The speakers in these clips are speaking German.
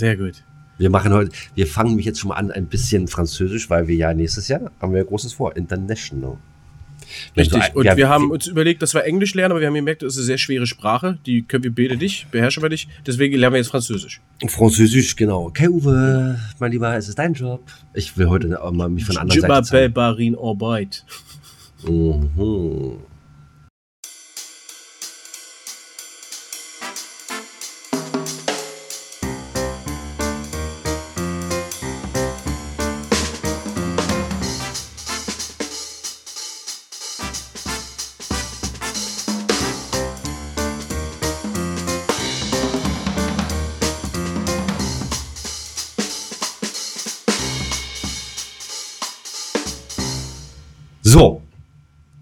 Sehr gut. Wir machen heute, wir fangen mich jetzt schon mal an ein bisschen Französisch, weil wir ja nächstes Jahr haben wir großes vor, International. Richtig. Und wir, wir haben uns überlegt, dass wir Englisch lernen, aber wir haben gemerkt, das ist eine sehr schwere Sprache. Die können wir beide nicht, beherrschen wir nicht. Deswegen lernen wir jetzt Französisch. Französisch, genau. Okay, Uwe, mein Lieber, es ist dein Job. Ich will heute auch mal mich von anderen Seite zeigen. Barin Arbeit. Mhm.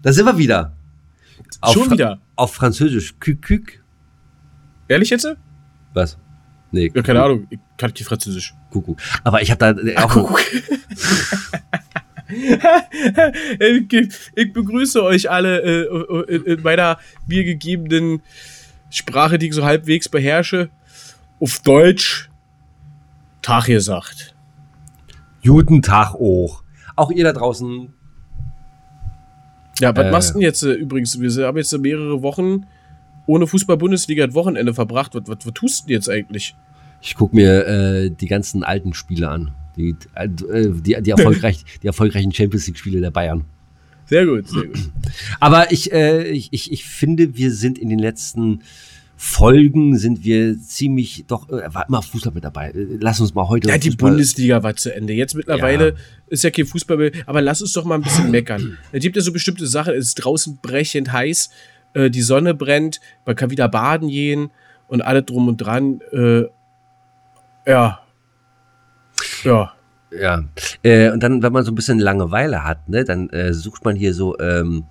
Da sind wir wieder. Auf Schon wieder? Auf Französisch. Kük, Ehrlich jetzt? Was? Nee. Ja, keine Ahnung, ich kann nicht Französisch. Kuckuck. Aber ich habe da äh, auch. Kuckuck. ich, begrüße euch alle äh, in meiner mir gegebenen Sprache, die ich so halbwegs beherrsche. Auf Deutsch. Tag gesagt. Guten Tag auch. Auch ihr da draußen ja, was äh, machst du denn jetzt äh, übrigens? Wir haben jetzt mehrere Wochen ohne Fußball-Bundesliga ein Wochenende verbracht. Was, was, was tust du denn jetzt eigentlich? Ich gucke mir äh, die ganzen alten Spiele an. Die, äh, die, die, erfolgreich, die erfolgreichen Champions League-Spiele der Bayern. Sehr gut, sehr gut. Aber ich, äh, ich, ich, ich finde, wir sind in den letzten Folgen sind wir ziemlich doch äh, war immer Fußball mit dabei. Lass uns mal heute. Ja, die Fußball Bundesliga war zu Ende. Jetzt mittlerweile ja. ist ja kein Fußball mehr, aber lass uns doch mal ein bisschen meckern. Es gibt ja so bestimmte Sachen, es ist draußen brechend heiß, äh, die Sonne brennt, man kann wieder baden gehen und alle drum und dran. Äh, ja. Ja. Ja. Äh, und dann, wenn man so ein bisschen Langeweile hat, ne, dann äh, sucht man hier so ähm,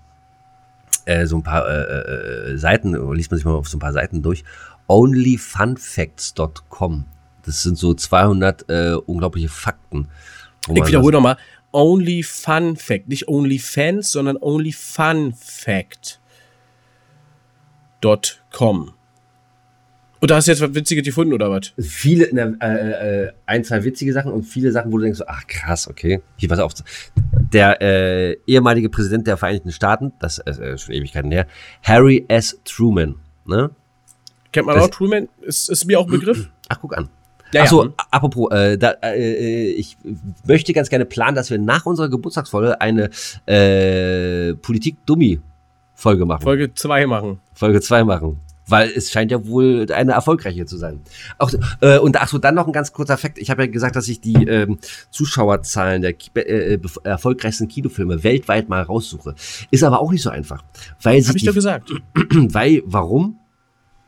äh, so ein paar äh, äh, Seiten, liest man sich mal auf so ein paar Seiten durch. Onlyfunfacts.com. Das sind so 200 äh, unglaubliche Fakten. Ich wiederhole nochmal. Only Fun Fact. Nicht Only Fans, sondern Only Fun Fact.com. Und da hast du jetzt was Witziges gefunden, oder was? Viele, ne, äh, äh, ein, zwei witzige Sachen und viele Sachen, wo du denkst, ach krass, okay. Hier, pass auf. Der äh, ehemalige Präsident der Vereinigten Staaten, das ist äh, schon Ewigkeiten her, Harry S. Truman, ne? Kennt man das, auch Truman? Ist, ist mir auch ein Begriff? Ach, guck an. Ja, Achso, ja. apropos, äh, da, äh, ich möchte ganz gerne planen, dass wir nach unserer Geburtstagsfolge eine äh, Politik-Dummy-Folge machen. Folge 2 machen. Folge 2 machen weil es scheint ja wohl eine erfolgreiche zu sein. Auch, äh, und ach so, dann noch ein ganz kurzer Fakt. Ich habe ja gesagt, dass ich die ähm, Zuschauerzahlen der äh, äh erfolgreichsten Kinofilme weltweit mal raussuche. Ist aber auch nicht so einfach. Weil Hab ich doch gesagt. Weil, warum?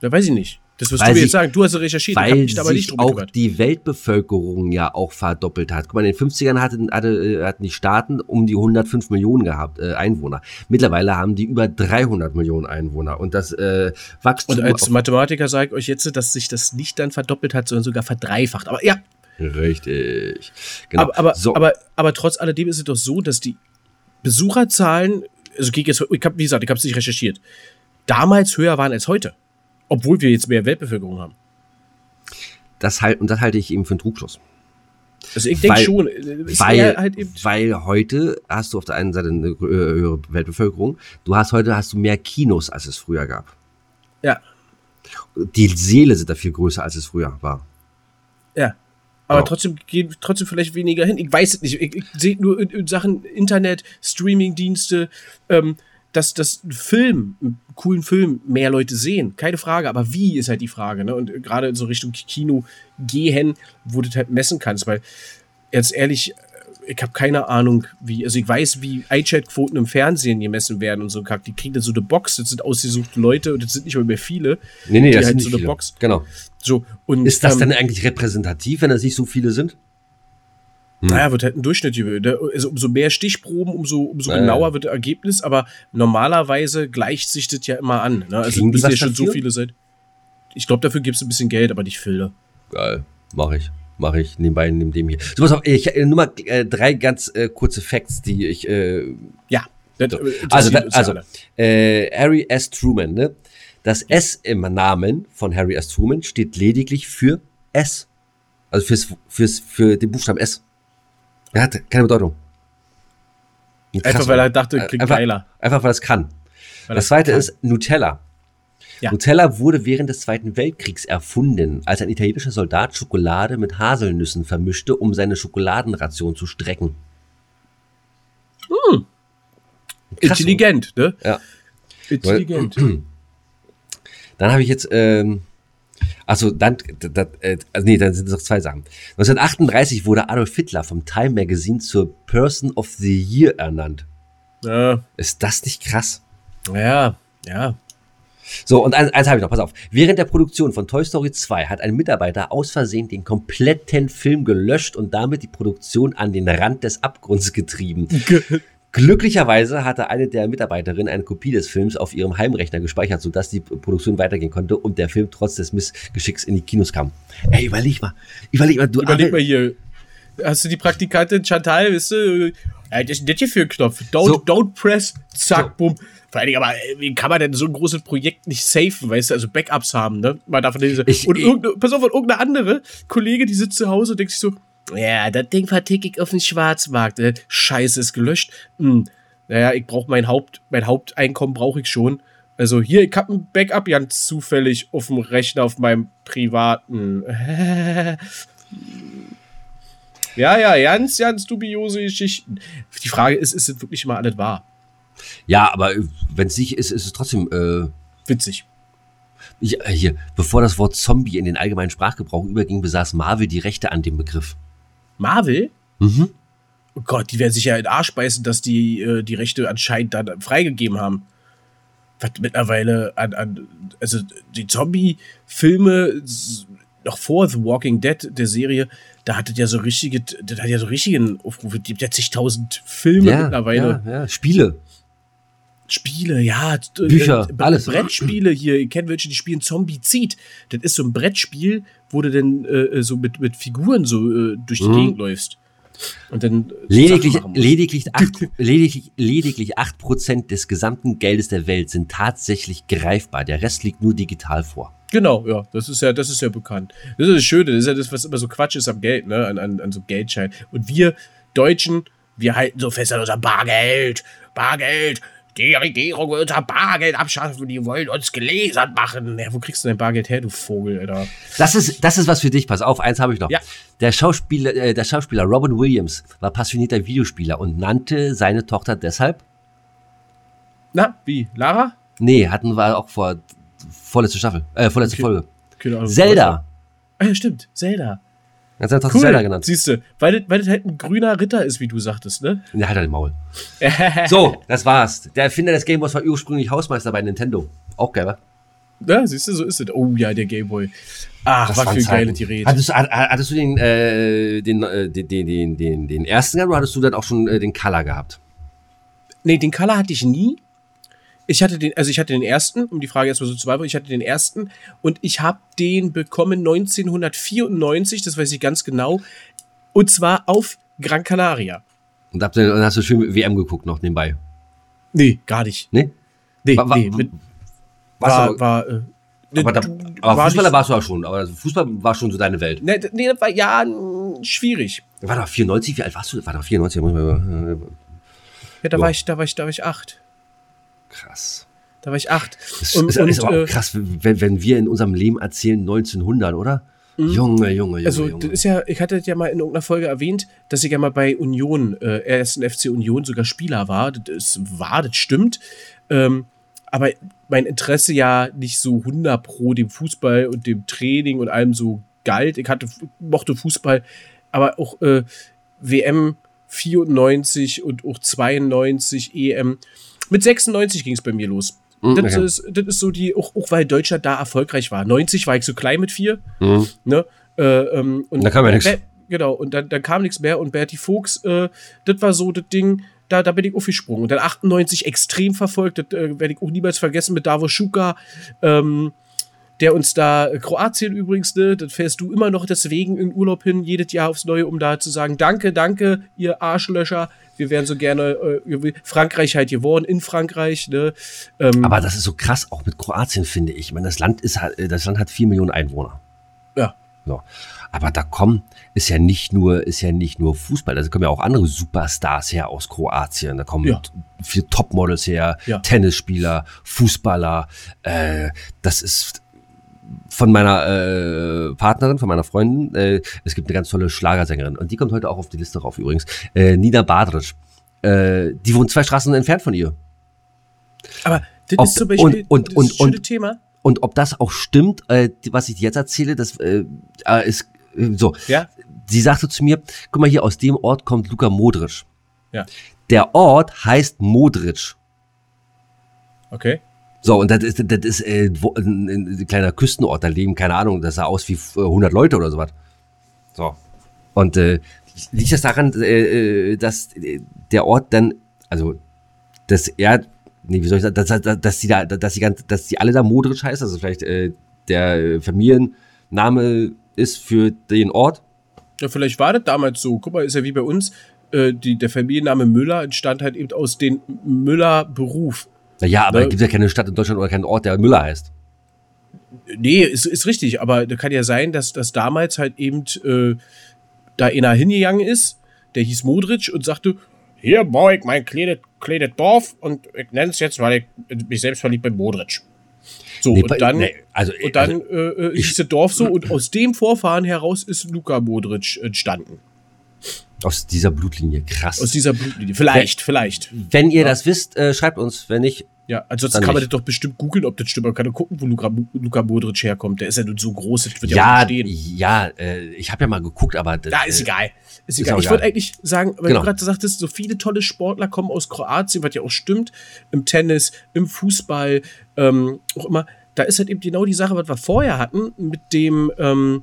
Ja, weiß ich nicht. Das wirst weil du mir jetzt sagen. Du hast recherchiert. Weil ich aber sich auch gehört. die Weltbevölkerung ja auch verdoppelt hat. Guck mal, in den 50ern hatten, hatte, äh, hatten die Staaten um die 105 Millionen gehabt, äh, Einwohner. Mittlerweile haben die über 300 Millionen Einwohner. Und das äh, Wachstum... Und als Mathematiker sage ich euch jetzt, dass sich das nicht dann verdoppelt hat, sondern sogar verdreifacht. Aber ja. Richtig. Genau. Aber, aber, so. aber, aber trotz alledem ist es doch so, dass die Besucherzahlen, also ich habe, wie gesagt, ich habe es nicht recherchiert, damals höher waren als heute. Obwohl wir jetzt mehr Weltbevölkerung haben. Das halt, und das halte ich eben für einen Trugschluss. Also ich denke schon. Weil, halt weil heute hast du auf der einen Seite eine höhere Weltbevölkerung. Du hast heute hast du mehr Kinos, als es früher gab. Ja. Die Seele sind da viel größer, als es früher war. Ja. Aber oh. trotzdem gehen trotzdem vielleicht weniger hin. Ich weiß es nicht. Ich, ich sehe nur in, in, Sachen Internet, Streamingdienste, ähm, dass das Film, einen coolen Film, mehr Leute sehen. Keine Frage, aber wie ist halt die Frage. Ne? Und gerade in so Richtung Kino gehen, wo du halt messen kannst. Weil, jetzt ehrlich, ich habe keine Ahnung, wie, also ich weiß, wie iChat-Quoten im Fernsehen gemessen werden und so. Die kriegen dann so eine Box, das sind ausgesuchte Leute und das sind nicht mehr, mehr viele. Nee, nee, das halt sind so eine viele. Box. Genau. So, und, ist das ähm, dann eigentlich repräsentativ, wenn das nicht so viele sind? Hm. Naja, wird halt ein Durchschnitt. Also umso mehr Stichproben, umso, umso naja. genauer wird das Ergebnis, aber normalerweise gleicht sich das ja immer an. Ne? Also müssen ja schon dafür? so viele sein. Ich glaube, dafür gibt es ein bisschen Geld, aber nicht Filter. Geil, mache ich. Mache ich nebenbei neben dem hier. So, pass auf, ich äh, nur mal äh, drei ganz äh, kurze Facts, die ich. Äh, ja. Das, so. Also, da, also äh, Harry S. Truman, ne? Das S im Namen von Harry S. Truman steht lediglich für S. Also fürs, fürs, für den Buchstaben S. Er hat keine Bedeutung. Krass, einfach weil er dachte, klingt einfach, geiler. Einfach weil es kann. Weil das zweite kann. ist Nutella. Ja. Nutella wurde während des Zweiten Weltkriegs erfunden, als ein italienischer Soldat Schokolade mit Haselnüssen vermischte, um seine Schokoladenration zu strecken. Hm. Intelligent, ne? Ja. Intelligent. Dann habe ich jetzt, ähm, also dann, das, äh, also nee, dann sind es noch zwei Sachen. 1938 wurde Adolf Hitler vom Time Magazine zur Person of the Year ernannt. Ja. Ist das nicht krass? Ja, ja. So, und eins, eins habe ich noch, pass auf. Während der Produktion von Toy Story 2 hat ein Mitarbeiter aus Versehen den kompletten Film gelöscht und damit die Produktion an den Rand des Abgrunds getrieben. Glücklicherweise hatte eine der Mitarbeiterinnen eine Kopie des Films auf ihrem Heimrechner gespeichert, sodass die Produktion weitergehen konnte und der Film trotz des Missgeschicks in die Kinos kam. Ey, überleg mal. Überleg mal, du Überleg mal hier. Hast du die Praktikantin Chantal, weißt du? Äh, das ist nicht hier für ein Knopf. Don't, so. don't press, zack, so. bumm. Vor allem, aber äh, wie kann man denn so ein großes Projekt nicht safen, weißt du, also Backups haben, ne? Mal davon diese. Ich, und ich, pass auf, und irgendeine andere Kollege, die sitzt zu Hause und denkt sich so, ja, das Ding verticke ich auf den Schwarzmarkt. Ne? Scheiße, ist gelöscht. Hm. Naja, ich brauche mein Haupt, mein Haupteinkommen brauche ich schon. Also hier, ich habe ein Backup ganz zufällig auf dem Rechner, auf meinem privaten. ja, ja, ganz, ganz dubiose Geschichten. Die Frage ist, ist es wirklich mal alles wahr? Ja, aber wenn es nicht ist, ist es trotzdem äh, witzig. Ich, äh, hier, bevor das Wort Zombie in den allgemeinen Sprachgebrauch überging, besaß Marvel die Rechte an dem Begriff. Marvel? Mhm. Oh Gott, die werden sich ja in den Arsch beißen, dass die äh, die Rechte anscheinend dann freigegeben haben. Was mittlerweile an, an also die Zombie-Filme noch vor The Walking Dead, der Serie, da hattet ja so richtige, das hat ja so richtigen Aufrufe, die gibt ja zigtausend Filme ja, mittlerweile. Ja, ja, Spiele. Spiele, ja, Bücher, äh, alles. Brettspiele hier, ihr kennt welche, die spielen Zombie Zieht. Das ist so ein Brettspiel, wo du denn äh, so mit, mit Figuren so äh, durch die mhm. Gegend läufst. Und dann lediglich, lediglich, acht, lediglich, lediglich 8% des gesamten Geldes der Welt sind tatsächlich greifbar. Der Rest liegt nur digital vor. Genau, ja, das ist ja, das ist ja bekannt. Das ist das Schöne, das ist ja das, was immer so Quatsch ist am Geld, ne, an, an, an so Geldschein. Und wir Deutschen, wir halten so fest an unser Bargeld, Bargeld, die Regierung will unser Bargeld abschaffen, die wollen uns gelesert machen. Ja, wo kriegst du dein Bargeld her, du Vogel, Alter? Das ist, das ist was für dich. Pass auf, eins habe ich noch. Ja. Der, Schauspieler, äh, der Schauspieler Robin Williams war passionierter Videospieler und nannte seine Tochter deshalb. Na, wie? Lara? Nee, hatten wir auch vor vorletzte Staffel, äh, vorletzte okay. Folge. Genau, Zelda. Ah, ja, stimmt, Zelda. Hat er cool. Zelda genannt. Siehst du, weil, weil das halt ein grüner Ritter ist, wie du sagtest, ne? Der hat halt den Maul. so, das war's. Der Erfinder des Gameboys war ursprünglich Hausmeister bei Nintendo. Auch geil, wa? Ja, siehst du, so ist es. Oh ja, der Gameboy. Ach, das was für geile die Rede. Hattest, hattest du den, äh, den, äh, den, den, den, den ersten gehabt oder hattest du dann auch schon äh, den Color gehabt? Nee, den Color hatte ich nie. Ich hatte den, also ich hatte den ersten, um die Frage erstmal so zu beantworten, ich hatte den ersten und ich habe den bekommen 1994, das weiß ich ganz genau, und zwar auf Gran Canaria. Und hast du schön WM geguckt noch nebenbei? Nee, gar nicht. Nee? Nee, war, nee. Mit, war, war, äh, aber, da, aber war Fußballer warst du auch schon, aber Fußball war schon so deine Welt. Nee, nee das war ja schwierig. War doch 94, wie alt warst du? War doch 94, muss man, äh, Ja, da war ich, da war ich, da war ich acht. Krass. Da war ich acht. Das und, ist, und, ist aber auch äh, krass, wenn, wenn wir in unserem Leben erzählen 1900, oder? Mhm. Junge, Junge, Junge. Also, das ist ja, ich hatte ja mal in irgendeiner Folge erwähnt, dass ich ja mal bei Union, äh, ersten FC Union sogar Spieler war. Das war, das stimmt. Ähm, aber mein Interesse ja nicht so 100 pro dem Fußball und dem Training und allem so galt. Ich hatte, mochte Fußball, aber auch äh, WM 94 und auch 92 EM mit 96 ging es bei mir los. Mhm, das, okay. ist, das ist so die, auch, auch weil Deutschland da erfolgreich war. 90 war ich so klein mit vier. Mhm. Ne? Äh, ähm, und da kam ja nichts. Genau, und dann, dann kam nichts mehr und Bertie Fuchs, äh, das war so das Ding, da, da bin ich aufgesprungen. Und dann 98 extrem verfolgt, das äh, werde ich auch niemals vergessen mit Davos Schuka. Ähm, der uns da, äh, Kroatien übrigens, ne, das fährst du immer noch deswegen in Urlaub hin, jedes Jahr aufs Neue, um da zu sagen, danke, danke, ihr Arschlöcher, wir wären so gerne äh, Frankreich halt geworden, in Frankreich, ne. Ähm, Aber das ist so krass, auch mit Kroatien, finde ich. Ich meine, das Land ist halt, das Land hat vier Millionen Einwohner. Ja. So. Aber da kommen, ist ja nicht nur, ist ja nicht nur Fußball, da kommen ja auch andere Superstars her aus Kroatien. Da kommen Ja. viele Topmodels her, Ja. Tennisspieler, Fußballer. Äh, das ist von meiner äh, Partnerin, von meiner Freundin. Äh, es gibt eine ganz tolle Schlagersängerin und die kommt heute auch auf die Liste rauf übrigens. Äh, Nina Badric. Äh, die wohnt zwei Straßen entfernt von ihr. Aber das Ob- ist zum Beispiel und- und- das und- und- Thema. Und ob das auch stimmt, äh, was ich jetzt erzähle, das äh, ist so. Ja, Sie sagte zu mir, guck mal hier, aus dem Ort kommt Luka Modric. ja, Der Ort heißt Modric. okay. So, und das ist, das ist äh, wo, ein, ein kleiner Küstenort, da leben, keine Ahnung, das sah aus wie äh, 100 Leute oder sowas. So. Und äh, liegt das daran, äh, äh, dass äh, der Ort dann, also, dass er, nee, wie soll ich sagen, dass, dass, dass die da, dass die, ganz, dass die alle da Modric heißt, also vielleicht äh, der äh, Familienname ist für den Ort. Ja, vielleicht war das damals so. Guck mal, ist ja wie bei uns. Äh, die, der Familienname Müller entstand halt eben aus dem Müller-Beruf. Naja, aber Ne? es gibt ja keine Stadt in Deutschland oder keinen Ort, der Müller heißt. Nee, ist, ist richtig, aber da kann ja sein, dass das damals halt eben äh, da einer hingegangen ist, der hieß Modric und sagte, hier baue ich mein kleines, kleines Dorf und ich nenne es jetzt, weil ich mich selbst verliebt bin, Modric. So, Nee, und dann, nee, also, und dann also, äh, äh, hieß das Dorf so und aus dem Vorfahren heraus ist Luka Modric entstanden. Aus dieser Blutlinie, krass. Aus dieser Blutlinie. Vielleicht, vielleicht. Wenn ihr das wisst, äh, schreibt uns. Wenn nicht, Ja, ansonsten Dann kann man nicht. das doch bestimmt googeln, ob das stimmt. Man kann doch gucken, wo Luka, Luka Modric herkommt. Der ist ja nun so groß, das wird ja, ja, stehen. ja, äh, ich habe ja mal geguckt, aber das, Ja, ist äh, egal. Ist ist egal. ich wollte eigentlich sagen, weil Genau. du gerade sagtest, so viele tolle Sportler kommen aus Kroatien, was ja auch stimmt, im Tennis, im Fußball, ähm, auch immer. Da ist halt eben genau die Sache, was wir vorher hatten, mit dem ähm,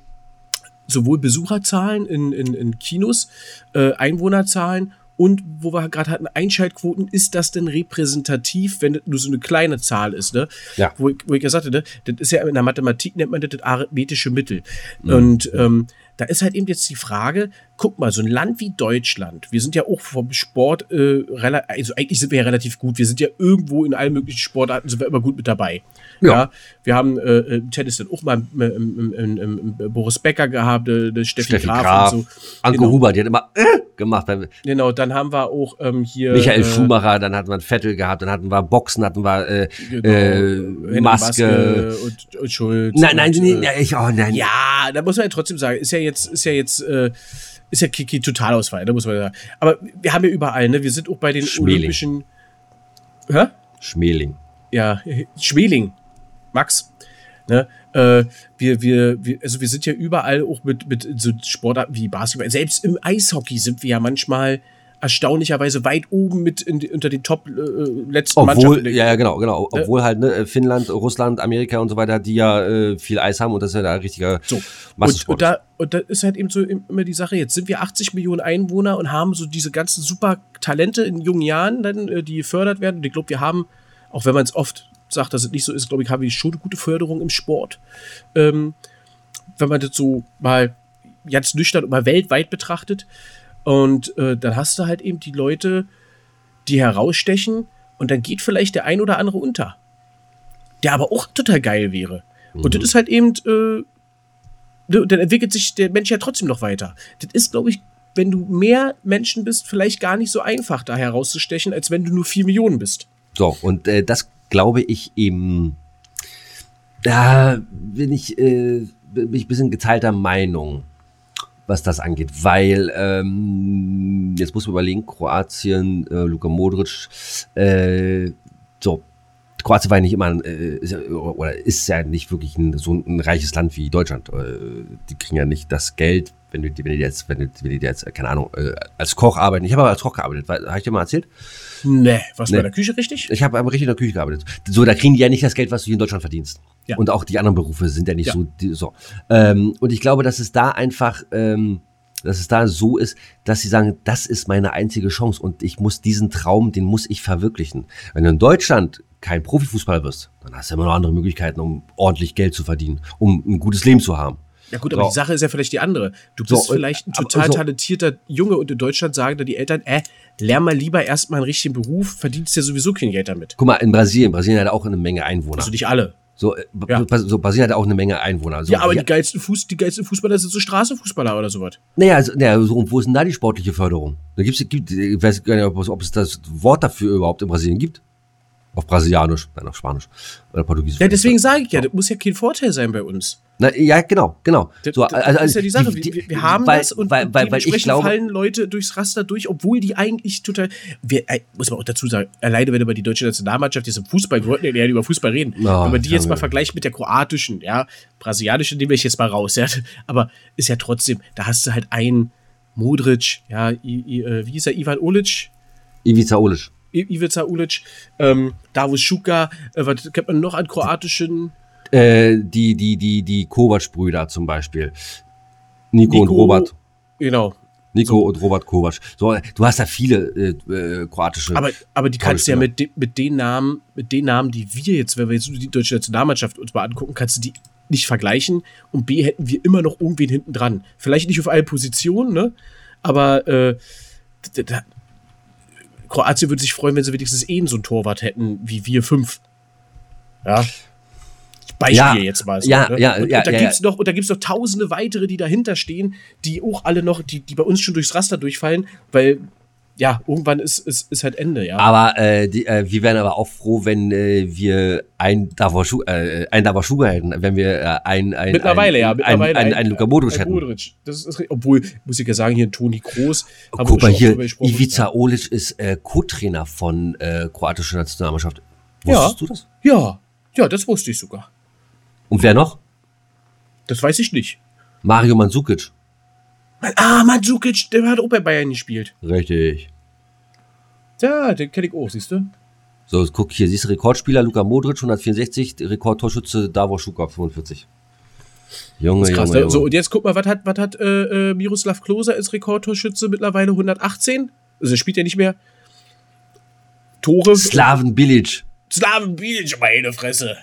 sowohl Besucherzahlen in, in, in Kinos, äh, Einwohnerzahlen und wo wir gerade hatten, Einschaltquoten, ist das denn repräsentativ, wenn das nur so eine kleine Zahl ist, ne? Ja. Wo, ich, wo ich ja sagte, ne, das ist ja in der Mathematik nennt man das, das arithmetische Mittel. Mhm. Und ähm, da ist halt eben jetzt die Frage, guck mal, so ein Land wie Deutschland, wir sind ja auch vom Sport, äh, also eigentlich sind wir ja relativ gut, wir sind ja irgendwo in allen möglichen Sportarten, sind wir immer gut mit dabei. Ja. wir haben äh, im Tennis dann auch mal im, im, im, im, Boris Becker gehabt, äh, Steffi, Steffi Graf, Graf, und so. Anke Genau. Huber, die hat immer äh, gemacht. Genau, dann haben wir auch ähm, hier Michael äh, Schumacher, dann hatten wir einen Vettel gehabt, dann hatten wir Boxen, hatten wir äh, genau, äh, Henning Maske. und, und Schulz. Nein, nein, und, nee, äh, nee, ich, oh nein. Ja, da muss man ja trotzdem sagen, ist ja jetzt, ist ja jetzt, äh, ist ja Kiki Totalausfall, da muss man sagen. Aber wir haben ja überall, ne? Wir sind auch bei den Schmeling. Olympischen. Hä? Schmeling. Ja, Schmeling. Max. Ne? Äh, wir, wir, wir, also wir sind ja überall auch mit, mit so Sportarten wie Basketball. Selbst im Eishockey sind wir ja manchmal erstaunlicherweise weit oben mit in, unter den top äh, letzten Obwohl, Mannschaften. ja, ja, genau, genau. Obwohl halt, ne, Finnland, Russland, Amerika und so weiter, die ja äh, viel Eis haben und das ist ja da ein richtiger So. Und, und, da, und da ist halt eben so immer die Sache, jetzt sind wir 80 Millionen Einwohner und haben so diese ganzen super Talente in jungen Jahren, dann, äh, die gefördert werden. Und ich glaube, wir haben, auch wenn man es oft sagt, dass es nicht so ist, glaube ich, haben wir schon eine gute Förderung im Sport. Ähm, wenn man das so mal ganz nüchtern und mal weltweit betrachtet. Und äh, dann hast du halt eben die Leute, die herausstechen und dann geht vielleicht der ein oder andere unter. Der aber auch total geil wäre. Und das ist halt eben, äh, dann entwickelt sich der Mensch ja trotzdem noch weiter. Das ist, glaube ich, wenn du mehr Menschen bist, vielleicht gar nicht so einfach, da herauszustechen, als wenn du nur vier Millionen bist. So, und äh, das glaube ich eben, da bin ich, äh, bin ich ein bisschen geteilter Meinung, was das angeht, weil ähm, jetzt muss man überlegen, Kroatien, äh, Luka Modric, äh, so, Kroatien war ja nicht immer, ein, äh, ist ja, oder ist ja nicht wirklich ein, so ein reiches Land wie Deutschland. Äh, die kriegen ja nicht das Geld, wenn du, wenn die jetzt, wenn du, wenn die jetzt, äh, keine Ahnung, äh, als Koch arbeiten. Ich habe aber als Koch gearbeitet, habe ich dir mal erzählt? Nee, was Nee. bei der Küche richtig? Ich habe aber richtig in der Küche gearbeitet. So, da kriegen die ja nicht das Geld, was du hier in Deutschland verdienst. Ja. Und auch die anderen Berufe sind ja nicht Ja. so. Die, so. Ähm, und ich glaube, dass es da einfach, ähm, dass es da so ist, dass sie sagen, das ist meine einzige Chance und ich muss diesen Traum, den muss ich verwirklichen. Wenn du in Deutschland kein Profifußballer wirst, dann hast du immer noch andere Möglichkeiten, um ordentlich Geld zu verdienen, um ein gutes Leben zu haben. Ja gut, aber So. die Sache ist ja vielleicht die andere. Du So, bist und- vielleicht ein total so. talentierter Junge und in Deutschland sagen dann die Eltern, äh, lern mal lieber erstmal einen richtigen Beruf, verdienst ja sowieso kein Geld damit. Guck mal, in Brasilien, Brasilien hat auch eine Menge Einwohner. Also nicht alle. So, äh, Ja. So Brasilien hat auch eine Menge Einwohner. So, ja, aber die geilsten, Fuß, die geilsten Fußballer sind so Straßenfußballer oder sowas. Naja, also, naja so, und wo ist denn da die sportliche Förderung? Da gibt's, gibt, ich weiß gar nicht, ob es das Wort dafür überhaupt in Brasilien gibt. Auf Brasilianisch, nein, auf Spanisch oder Portugiesisch. Ja, deswegen sage ich ja, das muss ja kein Vorteil sein bei uns. Na, ja, genau, genau. Das, So, also, das ist ja die Sache. die- wir, wir haben weil, das und, weil, weil, weil ich glaube, fallen Leute durchs Raster durch, obwohl die eigentlich total. Wir, muss man auch dazu sagen, alleine wenn du bei die deutsche Nationalmannschaft jetzt im Fußball, wir wollten ja über Fußball reden, Ja, wenn man die jetzt mal vergleicht mit der kroatischen, ja, brasilianischen, nehme ich jetzt mal raus, ja, aber ist ja trotzdem, da hast du halt einen Modric, ja, I, I, äh, wie hieß er, Ivan Olic, Ivica Olic. Ivica Ulic, ähm, Davos Schuka, äh, was kennt man noch an kroatischen? Äh, die, die, die, die Kovac-Brüder zum Beispiel. Nico, und Robert. Genau. Nico und Robert Kovac. So, du hast da viele äh, äh, kroatische. Aber, aber die kannst du ja mit, de, mit den Namen, mit den Namen, die wir jetzt, wenn wir jetzt die deutsche Nationalmannschaft uns mal angucken, kannst du die nicht vergleichen. Und B hätten wir immer noch irgendwen hinten dran. Vielleicht nicht auf allen Positionen, ne? Aber äh, d- d- Kroatien würde sich freuen, wenn sie wenigstens eh so einen Torwart hätten, wie wir fünf. Ja. Beispiel Ja, jetzt mal so. ja, ne? ja, und, ja, und da ja, gibt's noch, und da gibt's noch tausende weitere, die dahinter stehen, die auch alle noch, die, die bei uns schon durchs Raster durchfallen, weil ja, irgendwann ist, ist, ist halt Ende, ja. aber äh, die, äh, wir wären aber auch froh, wenn äh, wir ein Davos Schu- äh, ein hätten, wenn wir äh, ein, ein mittlerweile, ein, ja, mittlerweile. ein, ein, ein Luka Modric ein hätten. Modric. Das ist, obwohl, muss ich ja sagen, hier ein Toni Kroos. haben wir Guck mal hier. Ivica Olic ist äh, Co-Trainer von äh, kroatischer Nationalmannschaft. Ja. Wusstest du das? Ja, ja, das wusste ich sogar. Und wer noch? Das weiß ich nicht. Mario Mandzukic. Ah, Mandzukic, der hat auch bei Bayern gespielt. Richtig. Ja, den kenne ich auch, siehst du? So, guck hier, siehst du Rekordspieler Luka Modric 164, Rekordtorschütze Davos Schuka 45. Junge, Das ist krass. Junge, ne? Junge. So, und jetzt guck mal, was hat, was hat äh, äh, Miroslav Klose als Rekordtorschütze mittlerweile 118? Also er spielt ja nicht mehr. Tore. Slaven Bilic. Slaven Bilic, meine Fresse.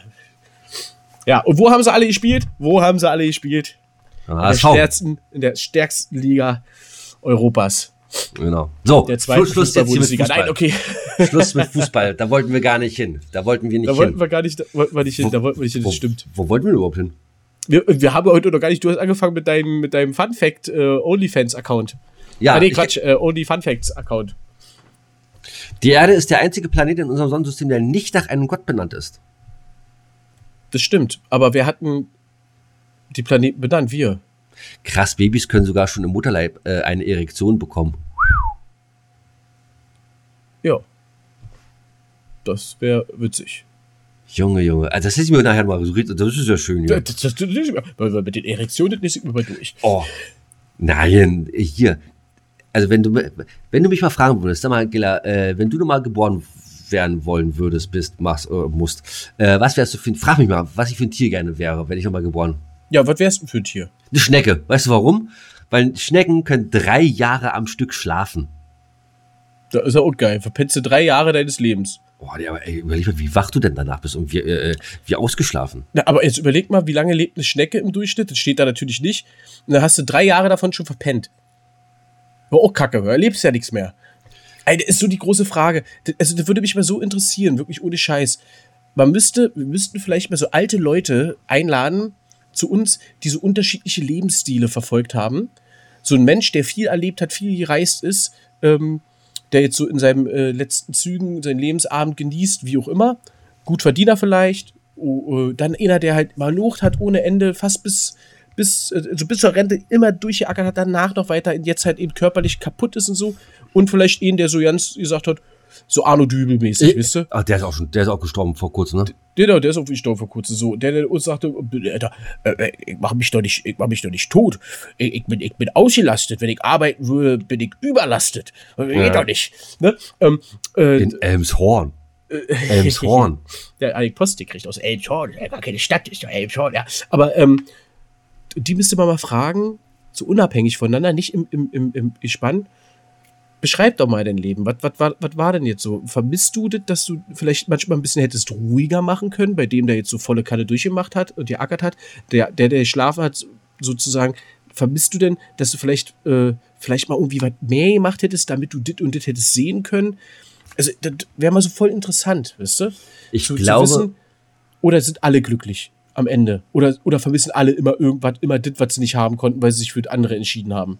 Ja, und wo haben sie alle gespielt? Wo haben sie alle gespielt? In der, stärksten, in der stärksten Liga Europas. Genau. So, Der Schluss, Schluss jetzt hier mit. Fußball. Nein, okay. Schluss mit Fußball. Da wollten wir gar nicht hin. Da wollten wir nicht Da wollten hin. wir gar nicht, da wollten wir nicht hin. Da wollten wir nicht hin. wo, Das stimmt. Wo wollten wir überhaupt hin? Wir, wir haben heute noch gar nicht, du hast angefangen mit deinem, mit deinem Fun Fact äh, OnlyFans Account. Ja, ah, nee, Quatsch, äh, Only Fun Facts Account. Die Erde ist der einzige Planet in unserem Sonnensystem, der nicht nach einem Gott benannt ist. Das stimmt. Aber wir hatten die Planeten benannt, wir. Krass, Babys können sogar schon im Mutterleib äh, eine Erektion bekommen. Ja. Das wäre witzig. Junge, Junge. Also das lesen wir nachher mal. so Das ist ja schön. Ja. Das, das, das, weil mit den Erektionen wir mal durch. Oh. Nein, hier. Also wenn du, wenn du mich mal fragen würdest, sag mal, Gilla, äh, wenn du noch mal geboren werden wollen würdest, bist, machst, äh, musst, äh, was wärst du für ein, frag mich mal, was ich für ein Tier gerne wäre, wenn ich noch mal geboren. Ja, was wärst du für ein Tier? Eine Schnecke. Weißt du warum? Weil Schnecken können drei Jahre am Stück schlafen. Da ist ja auch geil. Verpennst du drei Jahre deines Lebens. Boah, aber ey, überleg mal, wie wach du denn danach bist und wie, äh, wie ausgeschlafen. Na, aber jetzt überleg mal, wie lange lebt eine Schnecke im Durchschnitt? Das steht da natürlich nicht. Und dann hast du drei Jahre davon schon verpennt. War auch kacke, du erlebst ja nichts mehr. Ey, das ist so die große Frage. Das, also, das würde mich mal so interessieren, wirklich ohne Scheiß. Man müsste, wir müssten vielleicht mal so alte Leute einladen zu uns, die so unterschiedliche Lebensstile verfolgt haben. So ein Mensch, der viel erlebt hat, viel gereist ist, ähm, der jetzt so in seinen äh, letzten Zügen seinen Lebensabend genießt, wie auch immer. Gut Verdiener vielleicht. Oh, äh, dann einer, der halt mal Lucht hat ohne Ende, fast bis, bis, äh, also bis zur Rente immer durchgeackert hat, danach noch weiter jetzt halt eben körperlich kaputt ist und so. Und vielleicht einen, der so ganz gesagt hat, so Arno Dübel-mäßig, wisst ihr? Ach, der ist auch schon, der ist auch gestorben vor kurzem, ne? Der, der, ist auch gestorben vor kurzem so. Der, der uns sagte, Alter, äh, ich mach mich doch nicht, ich mach mich doch nicht tot. Ich, ich, bin, ich bin ausgelastet. Wenn ich arbeiten würde, bin ich überlastet. Das Geht Ja. doch nicht. Ne? Ähm, äh, In Elmshorn. Elmshorn. der Alec Post gekriegt aus Elmshorn. Ja, gar keine Stadt, ist doch Elmshorn, ja. Aber ähm, die müsste man mal fragen, so unabhängig voneinander, nicht im, im, im, im Gespann. Beschreib doch mal dein Leben. Was, was, war, was war denn jetzt so? Vermisst du das, dass du vielleicht manchmal ein bisschen hättest ruhiger machen können, bei dem, der jetzt so volle Kanne durchgemacht hat und geackert hat? Der, der, der geschlafen hat, sozusagen. Vermisst du denn, dass du vielleicht, äh, vielleicht mal irgendwie was mehr gemacht hättest, damit du dit und dit hättest sehen können? Also, das wäre mal so voll interessant, weißt du? Ich zu, glaube- zu wissen, Oder sind alle glücklich am Ende? Oder, oder vermissen alle immer irgendwas, immer das, was sie nicht haben konnten, weil sie sich für andere entschieden haben?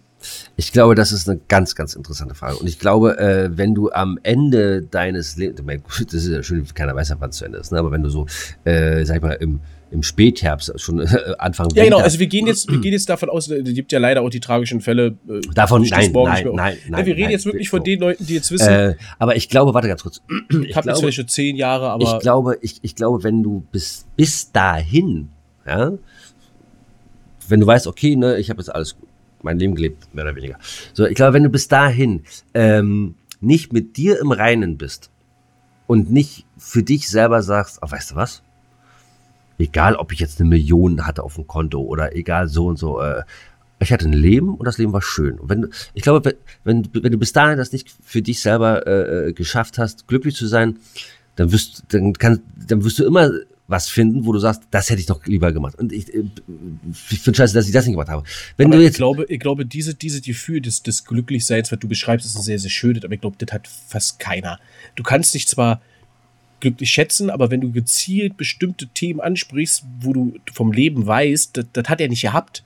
Ich glaube, das ist eine ganz, ganz interessante Frage. Und ich glaube, äh, wenn du am Ende deines Lebens, das ist ja schön, keiner weiß ja, wann es zu Ende ist, ne? aber wenn du so, äh, sag ich mal, im, im Spätherbst schon äh, Anfang Ja, genau. Also wir gehen jetzt, wir gehen jetzt davon aus, es gibt ja leider auch die tragischen Fälle. Äh, davon, nein, nein, nein, nein, ja, Wir reden nein, jetzt wirklich von den Leuten, die jetzt wissen. Äh, aber ich glaube, warte ganz kurz. Ich, ich habe jetzt vielleicht schon zehn Jahre, aber. Ich glaube, ich, ich glaube, wenn du bis, bis dahin, ja, wenn du weißt, okay, ne, ich habe jetzt alles mein Leben gelebt, mehr oder weniger. So, ich glaube, wenn du bis dahin ähm, nicht mit dir im Reinen bist und nicht für dich selber sagst, oh, weißt du was? Egal, ob ich jetzt eine Million hatte auf dem Konto oder egal so und so, äh, ich hatte ein Leben und das Leben war schön. Und wenn, ich glaube, wenn, wenn du bis dahin das nicht für dich selber äh, geschafft hast, glücklich zu sein, dann wirst, dann kann, dann wirst du immer was finden, wo du sagst, das hätte ich doch lieber gemacht. Und ich, äh, ich finde scheiße, dass ich das nicht gemacht habe. Wenn aber du jetzt ich glaube, ich glaube, diese, diese Gefühl des, des Glücklichseins, was du beschreibst, ist ein sehr, sehr schönes, aber ich glaube, das hat fast keiner. Du kannst dich zwar glücklich schätzen, aber wenn du gezielt bestimmte Themen ansprichst, wo du vom Leben weißt, das, hat er nicht gehabt,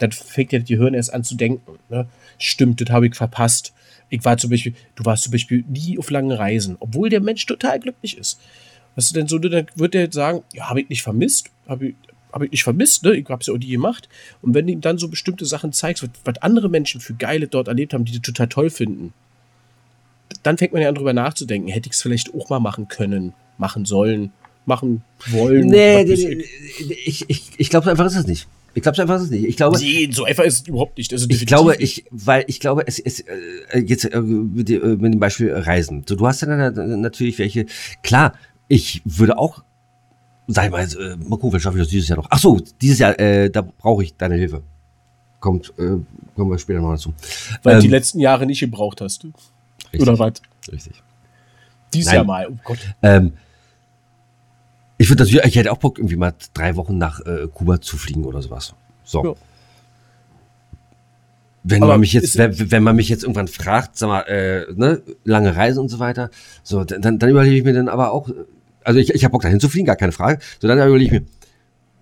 dann fängt ja die Hirn erst an zu denken. Ne? Stimmt, das habe ich verpasst. Ich war zum Beispiel, du warst zum Beispiel nie auf langen Reisen, obwohl der Mensch total glücklich ist. Was du denn so, dann wird der sagen, ja, habe ich nicht vermisst, habe ich, hab ich nicht vermisst, ne? Ich habe es ja auch nie gemacht. Und wenn du ihm dann so bestimmte Sachen zeigst, was, was andere Menschen für Geile dort erlebt haben, die die total toll finden, dann fängt man ja an drüber nachzudenken, hätte ich es vielleicht auch mal machen können, machen sollen, machen wollen. Nee, nee ich, ich, ich glaube einfach ist es nicht. Ich glaube einfach ist es nicht. Ich glaube, nee, so einfach ist es überhaupt nicht. Also ich glaube, ich, weil ich glaube, es ist äh, jetzt äh, mit, äh, mit dem Beispiel Reisen. So, du hast ja dann natürlich welche. Klar, ich würde auch, sag ich mal, äh, mal gucken, vielleicht schaffe ich das dieses Jahr noch. Ach so, dieses Jahr, äh, da brauche ich deine Hilfe. Kommt, äh, kommen wir später noch dazu. Weil ähm, du die letzten Jahre nicht gebraucht hast. Richtig, Oder was? Richtig. Dieses Nein. Jahr mal, oh Gott. Ähm, ich würde natürlich, ich hätte auch Bock, irgendwie mal drei Wochen nach äh, Kuba zu fliegen oder sowas. So. Ja. Wenn aber man mich jetzt, wenn, wenn, man mich jetzt irgendwann fragt, sag mal, äh, ne, lange Reise und so weiter, so, dann, dann überlege ich mir dann aber auch, also ich, ich habe Bock dahin zu fliegen, gar keine Frage. So, dann überlege ich mir,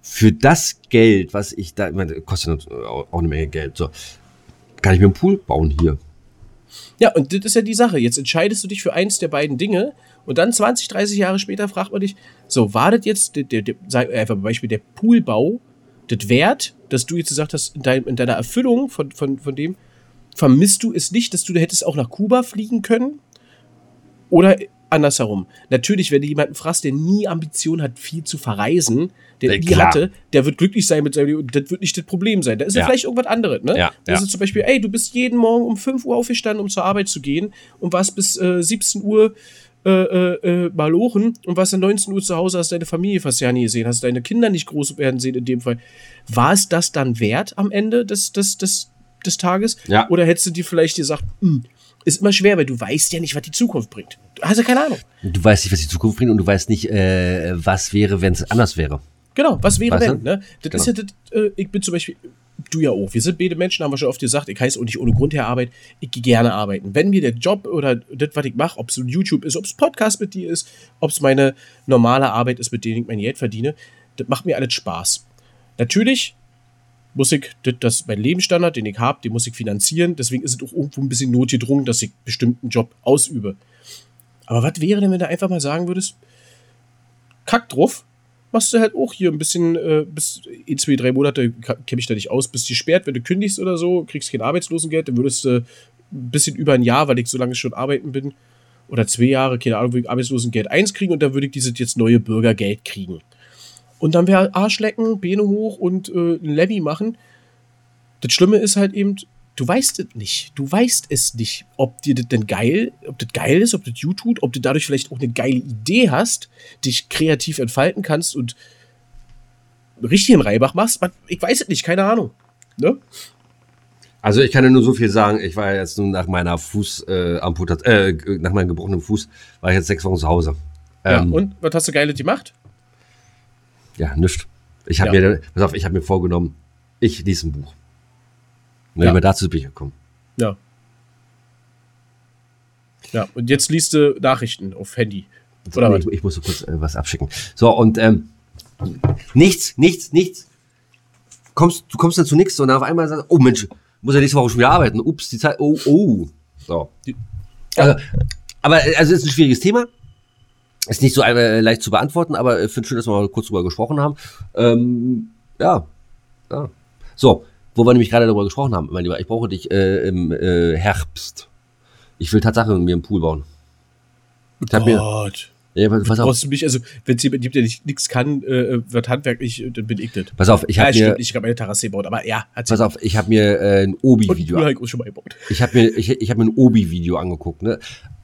für das Geld, was ich da, ich meine, kostet auch eine Menge Geld, so, kann ich mir einen Pool bauen hier. Ja, und das ist ja die Sache. Jetzt entscheidest du dich für eins der beiden Dinge und dann 20, 30 Jahre später fragt man dich, so, war das jetzt, der, der, der, sag einfach Beispiel, der Poolbau, das wert, dass du jetzt gesagt hast, in, dein, in deiner Erfüllung von, von, von dem, vermisst du es nicht, dass du hättest auch nach Kuba fliegen können? Oder andersherum. Natürlich, wenn du jemanden fragst, der nie Ambition hat, viel zu verreisen, der nie hatte, der wird glücklich sein mit seinem das wird nicht das Problem sein. Da ist ja, ja vielleicht irgendwas anderes, ne? Ja, da ist es zum Beispiel, ey, du bist jeden Morgen um 5 Uhr aufgestanden, um zur Arbeit zu gehen und warst bis äh, 17 Uhr äh, äh, äh, malochen und warst dann 19 Uhr zu Hause, hast deine Familie fast ja nie gesehen, hast deine Kinder nicht groß werden sehen in dem Fall. War es das dann wert am Ende des, des, des, des Tages? Ja. Oder hättest du dir vielleicht gesagt, hm, ist immer schwer, weil du weißt ja nicht, was die Zukunft bringt. Du hast ja keine Ahnung. Du weißt nicht, was die Zukunft bringt und du weißt nicht, äh, was wäre, wenn es anders wäre. Genau, was wäre weißt wenn? Ne? Das genau. ist ja, das, äh, ich bin zum Beispiel, du ja auch. Wir sind beide Menschen, haben wir schon oft gesagt, ich heiße auch nicht ohne Grund her Arbeit. Ich gehe gerne arbeiten. Wenn mir der Job oder das, was ich mache, ob es YouTube ist, ob es Podcast mit dir ist, ob es meine normale Arbeit ist, mit der ich mein Geld verdiene, das macht mir alles Spaß. Natürlich muss ich das, mein Lebensstandard, den ich habe, den muss ich finanzieren. Deswegen ist es auch irgendwo ein bisschen notgedrungen, dass ich bestimmten Job ausübe. Aber was wäre denn, wenn du einfach mal sagen würdest, kack drauf, machst du halt auch hier ein bisschen, äh, bis in zwei, drei Monate kenne ich da nicht aus, bis die sperrt, wenn du kündigst oder so, kriegst kein Arbeitslosengeld, dann würdest du ein bisschen über ein Jahr, weil ich so lange schon arbeiten bin, oder zwei Jahre, keine Ahnung, würde ich Arbeitslosengeld 1 kriegen und dann würde ich dieses jetzt neue Bürgergeld kriegen. Und dann wäre Arschlecken, Beine hoch und äh, ein Levy machen. Das Schlimme ist halt eben, du weißt es nicht. Du weißt es nicht, ob dir das denn geil, ob das geil ist, ob das gut tut, ob du dadurch vielleicht auch eine geile Idee hast, dich kreativ entfalten kannst und richtig einen Reibach machst. Ich weiß es nicht, keine Ahnung. Ne? Also ich kann ja nur so viel sagen, ich war jetzt nun nach meiner Fuß äh, äh, nach meinem gebrochenen Fuß, war ich jetzt sechs Wochen zu Hause. Ja, ähm, und was hast du Geiles gemacht? Ja, nichts. Ich habe ja. mir, pass auf, ich habe mir vorgenommen, ich lese ein Buch. Und ja. wir dazu bin ich gekommen. Ja. Ja, und jetzt liest du Nachrichten auf Handy. So, Oder ich, ich musste kurz äh, was abschicken. So, und ähm, nichts, nichts, nichts. Kommst, du kommst dann zu nichts und dann auf einmal sagst oh Mensch, muss ja nächste Woche schon wieder arbeiten. Ups, die Zeit, oh, oh. So. Also, aber äh, also ist ein schwieriges Thema. Ist nicht so äh, leicht zu beantworten, aber ich finde schön, dass wir mal kurz drüber gesprochen haben. Ähm, ja. ja. So, wo wir nämlich gerade darüber gesprochen haben, mein Lieber, ich brauche dich äh, im äh, Herbst. Ich will Tatsache mir einen Pool bauen. Ich hab Gott. Mir, ja, pass, auf. Du mich, also, wenn es jemand gibt, der nichts kann, äh, wird handwerklich, dann bin ich das. Pass auf, ich habe ja, mir. Ich habe eine Terrasse gebaut, aber ja. Pass auf, ich habe mir äh, ein Obi-Video. gebaut. Ich habe mir, ich, ich habe mir ein Obi-Video angeguckt. Ne?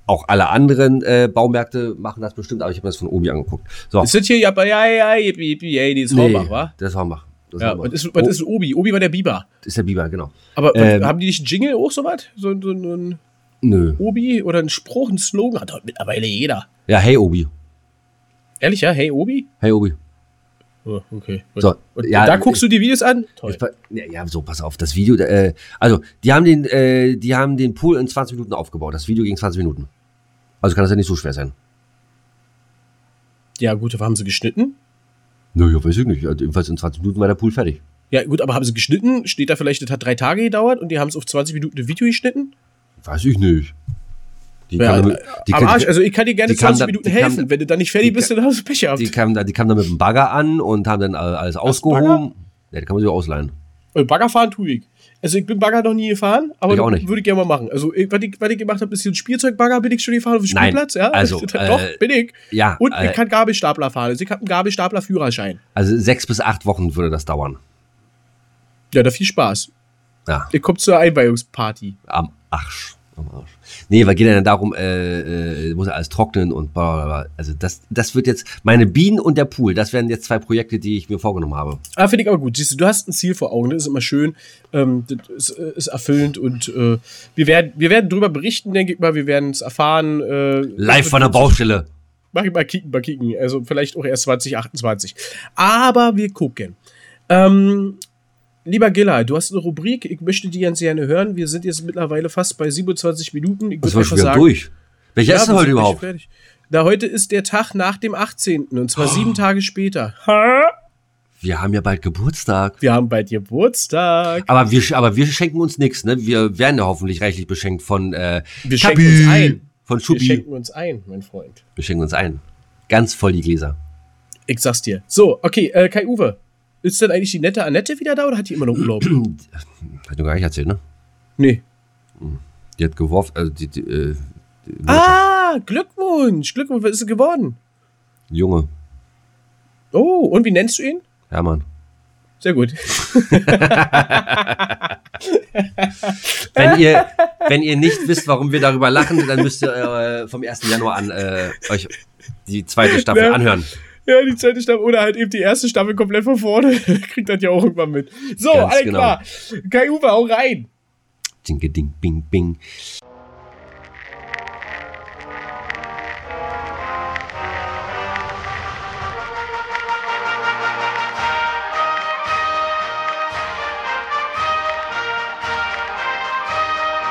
Auch alle anderen äh, Baumärkte machen das bestimmt, aber ich habe mir das von Obi angeguckt. So. Das hier ja, ja, ja, ja, ja, die ist nee, Hornbach, wa? Das ist Hornbach. Das ja, was ist, was ist Obi? Obi war der Biber. Das ist der Biber, genau. Aber ähm, haben die nicht einen Jingle auch so was? So, so, so ein Nö. Obi oder ein Spruch, ein Slogan? Hat heute mittlerweile jeder. Ja, hey Obi. Ehrlich, ja? Hey Obi? Hey Obi. Oh, okay. So, und, ja, da guckst du die Videos an? Toll. Ich, ja, so, pass auf, das Video, äh, also, die haben den, äh, die haben den Pool in 20 Minuten aufgebaut. Das Video ging 20 Minuten. Also kann das ja nicht so schwer sein. Ja, gut, aber haben sie geschnitten? Naja, weiß ich nicht. Also, jedenfalls in 20 Minuten war der Pool fertig. Ja, gut, aber haben sie geschnitten? Steht da vielleicht, das hat drei Tage gedauert und die haben es auf 20 Minuten ein Video geschnitten? Weiß ich nicht. Die ja, damit, die am Arsch, also ich kann dir gerne 20 da, Minuten helfen. Kam, Wenn du dann nicht fertig bist, dann hast du Pech gehabt. Die kamen da, kamen da mit dem Bagger an und haben dann alles ausgehoben. Ja, die kann man sich auch ausleihen. Äh, Bagger fahren tue ich. Also ich bin Bagger noch nie gefahren, aber ich würde ich gerne mal machen. Also was ich, was ich gemacht habe, ist ein Spielzeugbagger, bin ich schon gefahren auf dem Spielplatz, Nein, ja? Also, Doch, äh, bin ich. Ja. Und äh, ich kann Gabelstapler fahren. Also ich habe einen Gabelstapler-Führerschein. Also sechs bis acht Wochen würde das dauern. Ja, da viel Spaß. Ja. Ich komme zur Einweihungsparty. Am Arsch am Arsch. Nee, weil geht ja dann darum, äh, äh, muss ja alles trocknen und bla, bla, bla. Also das, das wird jetzt, meine Bienen und der Pool, das wären jetzt zwei Projekte, die ich mir vorgenommen habe. Ah, finde ich aber gut. Siehst du, du hast ein Ziel vor Augen, das ist immer schön, ähm, das ist, äh, ist erfüllend und äh, wir, werden, wir werden drüber berichten, denke ich mal, wir werden es erfahren. Äh, Live von der Baustelle. Mach ich mal kicken, mal kicken. Also vielleicht auch erst 2028. Aber wir gucken. Ähm, Lieber Gilla, du hast eine Rubrik, ich möchte die ganz gerne hören. Wir sind jetzt mittlerweile fast bei 27 Minuten. Ich das war schon wieder sagen, durch. Welcher ja, ist denn heute überhaupt? Da heute ist der Tag nach dem 18. und zwar oh. sieben Tage später. Wir haben ja bald Geburtstag. Wir haben bald Geburtstag. Aber wir, aber wir schenken uns nichts, ne? Wir werden ja hoffentlich reichlich beschenkt von äh, Wir Kabi, schenken uns ein. Von Schubi. Wir schenken uns ein, mein Freund. Wir schenken uns ein. Ganz voll die Gläser. Ich sag's dir. So, okay, äh, Kai Uwe. Ist denn eigentlich die nette Annette wieder da oder hat die immer noch Urlaub? Hat du gar nicht erzählt, ne? Nee. Die hat geworfen, also die, die, äh, die Ah, Glückwunsch. Glückwunsch, was ist sie geworden? Junge. Oh, und wie nennst du ihn? Hermann. Sehr gut. wenn, ihr, wenn ihr nicht wisst, warum wir darüber lachen, dann müsst ihr äh, vom 1. Januar an äh, euch die zweite Staffel ja. anhören. Ja, die zweite Staffel oder halt eben die erste Staffel komplett von vorne. Kriegt das ja auch irgendwann mit. So, Ganz alles genau. klar. Kai Uwe, hau rein. Ding, ding, bing, bing.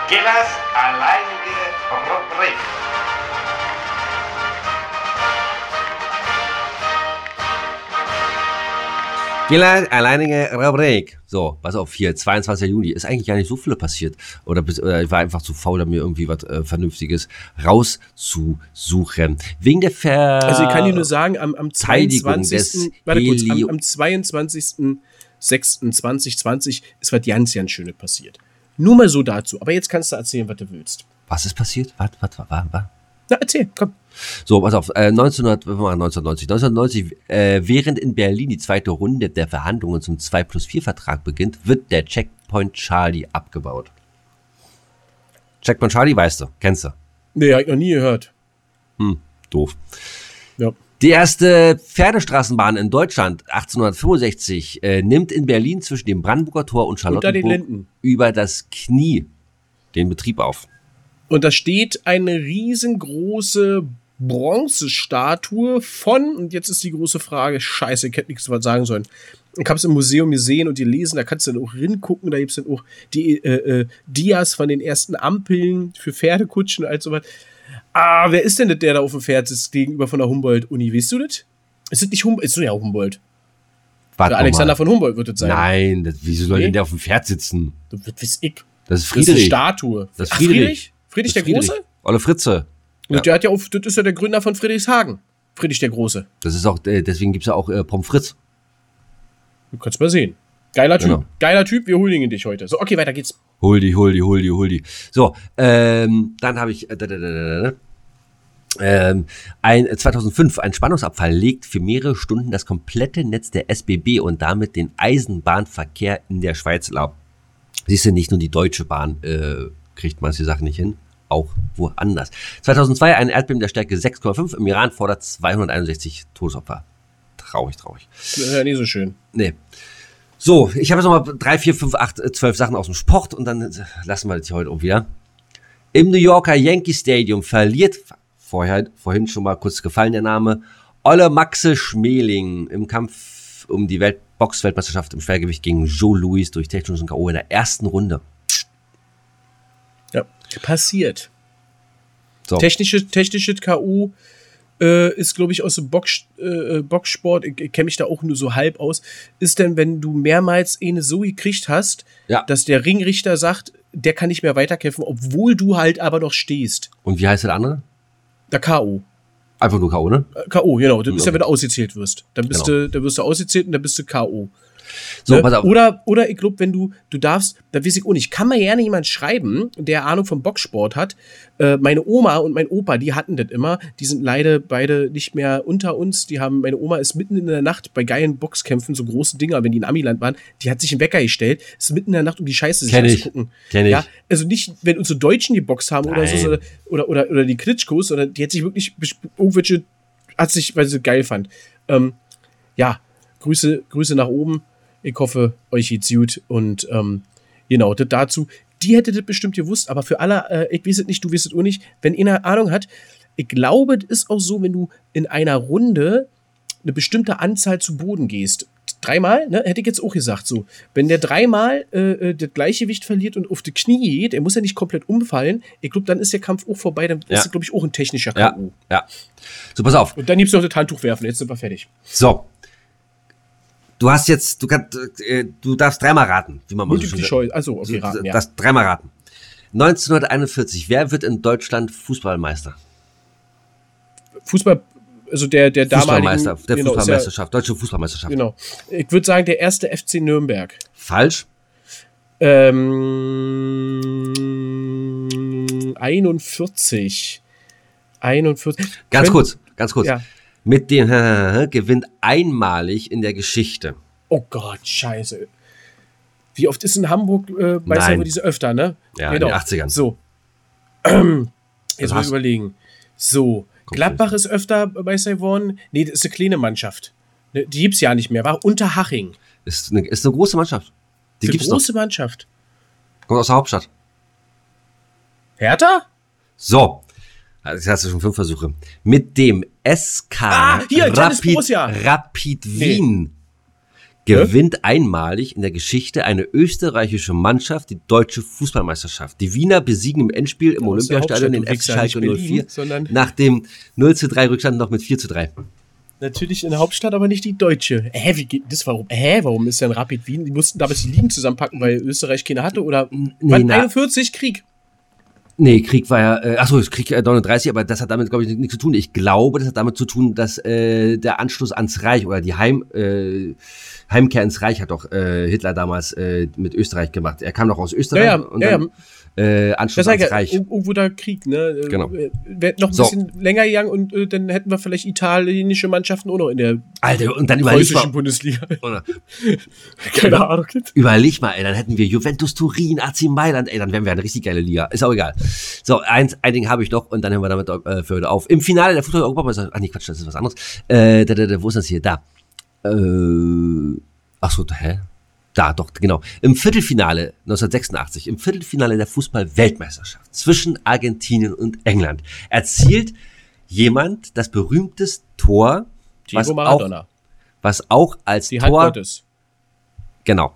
Gillas alleinige Rubrik. Gillard, alleinige Rubrik. So, pass auf, hier, 22. Juni. Ist eigentlich gar nicht so viel passiert. Oder, oder ich war einfach zu faul, mir irgendwie was äh, Vernünftiges rauszusuchen. Wegen der Ver Also ich kann dir nur sagen, am, am 22. Warte kurz, am, am 22. 2020 ist was ganz, ganz Schönes passiert. Nur mal so dazu. Aber jetzt kannst du erzählen, was du willst. Was ist passiert? Was, was, was, was? Na, erzähl, komm. So, pass auf, äh, 1900, 1990. 1990, äh, während in Berlin die zweite Runde der Verhandlungen zum 2 plus 4 Vertrag beginnt, wird der Checkpoint Charlie abgebaut. Checkpoint Charlie weißt du, kennst du? Nee, hab ich noch nie gehört. Hm, doof. Ja. Die erste Pferdestraßenbahn in Deutschland 1865 äh, nimmt in Berlin zwischen dem Brandenburger Tor und Charlottenburg über das Knie den Betrieb auf. Und da steht eine riesengroße Bronzestatue von, und jetzt ist die große Frage, scheiße, ich hätte nichts was sagen sollen. Ich habe es im Museum gesehen und die lesen, da kannst du dann auch ringucken, da gibt es dann auch die äh, äh, Dias von den ersten Ampeln für Pferdekutschen und all sowas. Ah, wer ist denn das, der da auf dem Pferd sitzt gegenüber von der Humboldt-Uni? Weißt du das? Ist das nicht Humboldt? Ist das ja Humboldt. Warte Oder Alexander mal. von Humboldt wird das sein. Nein, das, wieso soll Nee. denn der auf dem Pferd sitzen? Das weiß ich. Das ist Das ist eine Friedrich. Statue. Das ist Ach, Friedrich. Friedrich? Friedrich Das der ist Große? Olle Fritze. Und Ja. der hat ja auf, das ist ja der Gründer von Friedrichshagen. Friedrich der Große. Das ist auch, äh, deswegen gibt's ja auch äh, Pommes frites. Du kannst mal sehen. Geiler Typ. Genau. Geiler Typ, wir huldigen dich heute. So, okay, weiter geht's. Hol die, hol die, hol die, hol die. So, ähm, dann habe ich äh, da, da, da. Ähm, ein, äh, 2005, ein Spannungsabfall legt für mehrere Stunden das komplette Netz der SBB und damit den Eisenbahnverkehr in der Schweiz laub. Siehst du, nicht nur die Deutsche Bahn äh, kriegt manche Sachen nicht hin, auch woanders. 2002, ein Erdbeben der Stärke 6,5 im Iran fordert 261 Todesopfer. Traurig, traurig. Das ist ja nicht so schön. Nee. So, ich habe jetzt noch mal drei, vier, fünf, acht, äh, zwölf Sachen aus dem Sport und dann äh, lassen wir das hier heute auch wieder. Im New Yorker Yankee Stadium verliert, vorher, vorhin schon mal kurz gefallen der Name, Olle Maxe Schmeling im Kampf um die Welt Boxweltmeisterschaft im Schwergewicht gegen Joe Louis durch technischen K.O. in der ersten Runde. Ja. Passiert. So, Technische, technische K.O. Äh, ist, glaube ich, aus dem Box, äh, Boxsport, ich, ich kenne mich da auch nur so halb aus, ist denn, wenn du mehrmals eine so gekriegt hast, Ja. dass der Ringrichter sagt, der kann nicht mehr weiterkämpfen, obwohl du halt aber noch stehst. und wie heißt der andere? Der K.O. Einfach nur K.O., ne? Äh, K.O., genau. Das ist ja, Okay. wenn du ausgezählt wirst. Dann bist Genau. du, dann wirst du ausgezählt und dann bist du K.O. So, Ne? pass auf. Oder, oder ich glaube, wenn du, du darfst, da weiß ich auch nicht, kann mir gerne jemand schreiben, der Ahnung vom Boxsport hat. Äh, meine Oma und mein Opa, die hatten das immer. Die sind leider beide nicht mehr unter uns. Die haben, meine Oma ist mitten in der Nacht bei geilen Boxkämpfen, so große Dinger, wenn die in Amiland waren, die hat sich einen Wecker gestellt, ist mitten in der Nacht, um die Scheiße sich anzugucken. Kenn ich. Ja, also nicht, wenn unsere Deutschen geboxt haben oder so, Nein. sondern- oder, oder, oder die Klitschkos, sondern die hat sich wirklich irgendwelche, hat sich, weil sie geil fand. Ähm, ja, Grüße, Grüße nach oben. Ich hoffe, euch geht's gut. Und ähm, genau, das dazu. Die hätte das bestimmt gewusst, aber für alle, äh, ich weiß es nicht, du weißt es auch nicht, wenn einer Ahnung hat, ich glaube, das ist auch so, wenn du in einer Runde eine bestimmte Anzahl zu Boden gehst. Dreimal, ne? Hätte ich jetzt auch gesagt so. Wenn der dreimal äh, äh, das Gleichgewicht verliert und auf die Knie geht, er muss ja nicht komplett umfallen. Ich glaube, dann ist der Kampf auch vorbei. Dann Ja. ist es, glaube ich, auch ein technischer Ja, K.O. ja. So, pass auf. Und dann gibt's noch das Handtuch werfen. Jetzt sind wir fertig. So. Du hast jetzt, du kannst, äh, du darfst dreimal raten, wie man mal so schön. Also, okay, raten, ja. darfst dreimal raten. 1941, wer wird in Deutschland Fußballmeister? Fußball, also der, der damaligen. Fußballmeister, der genau, ist Fußballmeisterschaft, deutsche Fußballmeisterschaft. Ja, genau. Ich würde sagen, der erste FC Nürnberg. Falsch? Ähm, 41. 41. Ganz Könnt- kurz, ganz kurz. Ja. Mit dem gewinnt einmalig in der Geschichte. Oh Gott, scheiße. Wie oft ist in Hamburg äh, bei Nein. Diese öfter, ne? Ja, in den 80ern. So. Jetzt muss ich überlegen. So. Kommt Gladbach ist öfter bei Savon. Nee, das ist eine kleine Mannschaft. Ne, Die gibt's ja nicht mehr. War Unterhaching. Ist eine, ist eine große Mannschaft. Die Eine gibt's noch. große Mannschaft. Kommt aus der Hauptstadt. Hertha? So. Jetzt hast du schon fünf Versuche. Mit dem SK Ah, hier, Rapid. Rapid Wien gewinnt einmalig in der Geschichte eine österreichische Mannschaft die deutsche Fußballmeisterschaft. Die Wiener besiegen im Endspiel im Olympiastadion den FC Schalke nicht Berlin, 04 sondern- nach dem 0 zu 3 Rückstand noch mit 4 zu 3. Natürlich in der Hauptstadt, aber nicht die deutsche. Hä, wie geht das? Warum? Hä, warum ist denn Rapid Wien? Die mussten damals die Ligen zusammenpacken, weil Österreich keine hatte oder na- 41 Krieg. Nee, Krieg war ja, äh, achso, Krieg äh, 39, aber das hat damit, glaube ich, nichts zu tun. Ich glaube, das hat damit zu tun, dass äh, der Anschluss ans Reich oder die Heim, äh, Heimkehr ins Reich hat doch äh, Hitler damals äh, mit Österreich gemacht. Er kam doch aus Österreich Ja, ja, und ja, dann äh, Anschluss ans ja, Reich. irgendwo da Krieg, ne? Äh, Genau. Wäre noch ein So. bisschen länger gegangen und äh, dann hätten wir vielleicht italienische Mannschaften auch noch in der Alter, und dann überleg mal, Bundesliga. oder, Keine Ahnung. überleg mal, ey, dann hätten wir Juventus Turin, AC Mailand, ey, dann wären wir eine richtig geile Liga. Ist auch egal. So, eins, ein Ding habe ich noch und dann hören wir damit äh, für heute auf. Im Finale der Fußball-Europameisterschaft, ach nee, Quatsch, das ist was anderes. Äh, da, da, da, wo ist das hier? Da. Äh, ach so, hä? Da, doch, genau. Im Viertelfinale 1986, im Viertelfinale der Fußball-Weltmeisterschaft zwischen Argentinien und England erzielt jemand das berühmteste Tor, was auch, was auch als Die Tor Gottes. Genau.